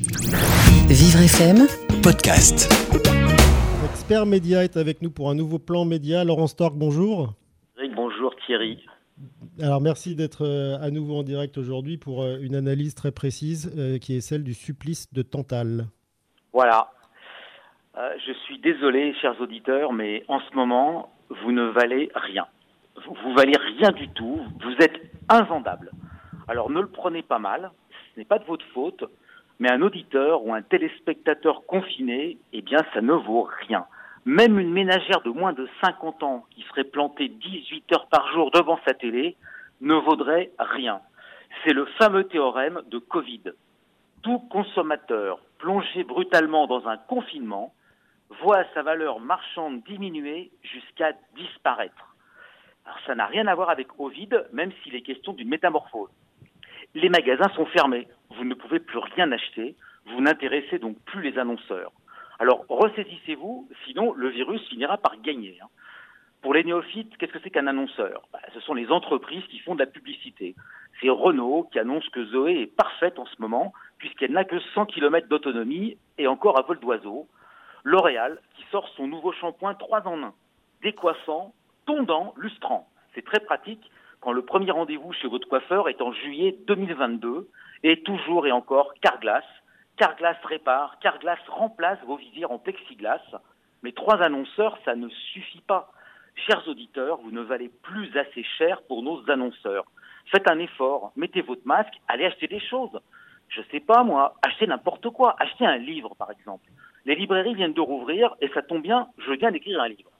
Vivre FM, podcast. Expert Média est avec nous pour un nouveau plan média. Laurent Stork, bonjour. Eric, bonjour Thierry. Alors merci d'être euh, à nouveau en direct aujourd'hui pour euh, une analyse très précise euh, qui est celle du supplice de Tantale. Voilà. Euh, je suis désolé, chers auditeurs, mais en ce moment, vous ne valez rien. Vous, vous valez rien du tout. Vous êtes invendable. Alors ne le prenez pas mal. Ce n'est pas de votre faute. Mais un auditeur ou un téléspectateur confiné, eh bien, ça ne vaut rien. Même une ménagère de moins de 50 ans qui serait plantée 18 heures par jour devant sa télé ne vaudrait rien. C'est le fameux théorème de Covid. Tout consommateur plongé brutalement dans un confinement voit sa valeur marchande diminuer jusqu'à disparaître. Alors ça n'a rien à voir avec Ovid, même s'il est question d'une métamorphose. Les magasins sont fermés, vous ne pouvez plus rien acheter, vous n'intéressez donc plus les annonceurs. Alors ressaisissez-vous, sinon le virus finira par gagner. hein. Pour les néophytes, qu'est-ce que c'est qu'un annonceur? Bah, Ce sont les entreprises qui font de la publicité. C'est Renault qui annonce que Zoé est parfaite en ce moment, puisqu'elle n'a que 100 km d'autonomie et encore à vol d'oiseau. L'Oréal qui sort son nouveau shampoing 3 en 1, décoiffant, tondant, lustrant. C'est très pratique quand le premier rendez-vous chez votre coiffeur est en juillet 2022 et toujours et encore Carglass. Carglass répare, Carglass remplace vos visières en plexiglas. Mais trois annonceurs, ça ne suffit pas. Chers auditeurs, vous ne valez plus assez cher pour nos annonceurs. Faites un effort, mettez votre masque, allez acheter des choses. Je sais pas moi, achetez n'importe quoi, achetez un livre par exemple. Les librairies viennent de rouvrir et ça tombe bien, je viens d'écrire un livre.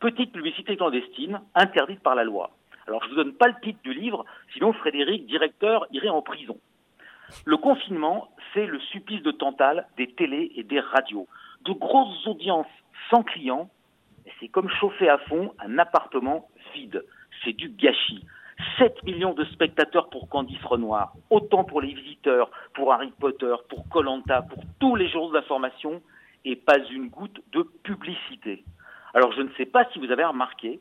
Petite publicité clandestine, interdite par la loi. Alors je ne vous donne pas le titre du livre, sinon Frédéric, directeur, irait en prison. Le confinement, c'est le supplice de Tantale des télés et des radios. De grosses audiences sans clients, c'est comme chauffer à fond un appartement vide. C'est du gâchis. 7 millions de spectateurs pour Candice Renoir, autant pour les visiteurs, pour Harry Potter, pour Colanta, pour tous les journaux d'information, et pas une goutte de publicité. Alors je ne sais pas si vous avez remarqué,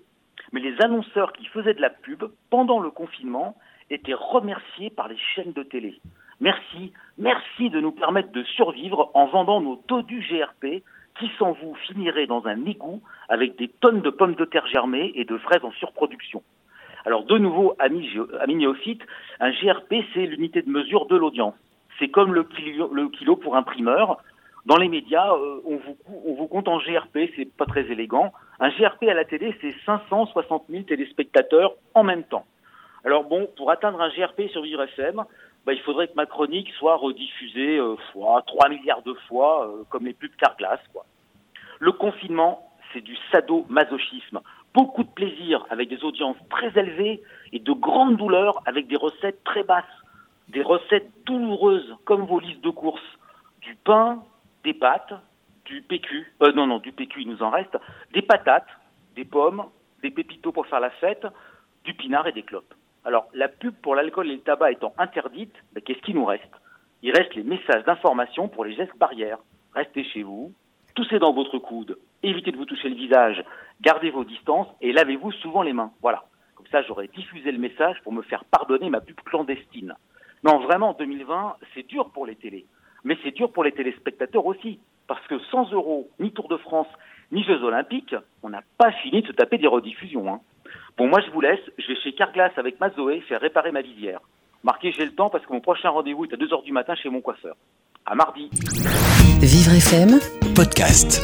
mais les annonceurs qui faisaient de la pub pendant le confinement étaient remerciés par les chaînes de télé. Merci, merci de nous permettre de survivre en vendant nos todus GRP qui sans vous finiraient dans un égout avec des tonnes de pommes de terre germées et de fraises en surproduction. Alors de nouveau, amis, néophytes, un GRP c'est l'unité de mesure de l'audience. C'est comme le kilo pour un primeur. Dans les médias, euh, on, vous, on vous compte en GRP, c'est pas très élégant. Un GRP à la télé, c'est 560 000 téléspectateurs en même temps. Alors bon, pour atteindre un GRP sur Vivre FM, bah, il faudrait que ma chronique soit rediffusée euh, fois 3 milliards de fois, euh, comme les pubs Carglass, quoi. Le confinement, c'est du sadomasochisme. Beaucoup de plaisir avec des audiences très élevées et de grandes douleurs avec des recettes très basses. Des recettes douloureuses comme vos listes de courses. Du pain, des pâtes, du PQ, euh, non, non, du PQ, il nous en reste, des patates, des pommes, des pépitos pour faire la fête, du pinard et des clopes. Alors, la pub pour l'alcool et le tabac étant interdite, ben, qu'est-ce qui nous reste? Il reste les messages d'information pour les gestes barrières. Restez chez vous, toussez dans votre coude, évitez de vous toucher le visage, gardez vos distances et lavez-vous souvent les mains. Voilà. Comme ça, j'aurais diffusé le message pour me faire pardonner ma pub clandestine. Non, vraiment, en 2020, c'est dur pour les télés. Mais c'est dur pour les téléspectateurs aussi. Parce que sans euros, ni Tour de France, ni Jeux Olympiques, on n'a pas fini de se taper des rediffusions. Hein. Bon, moi, je vous laisse. Je vais chez Carglass avec ma Zoé faire réparer ma visière. Marquez, j'ai le temps parce que mon prochain rendez-vous est à 2h du matin chez mon coiffeur. À mardi. Vivre FM, Podcast.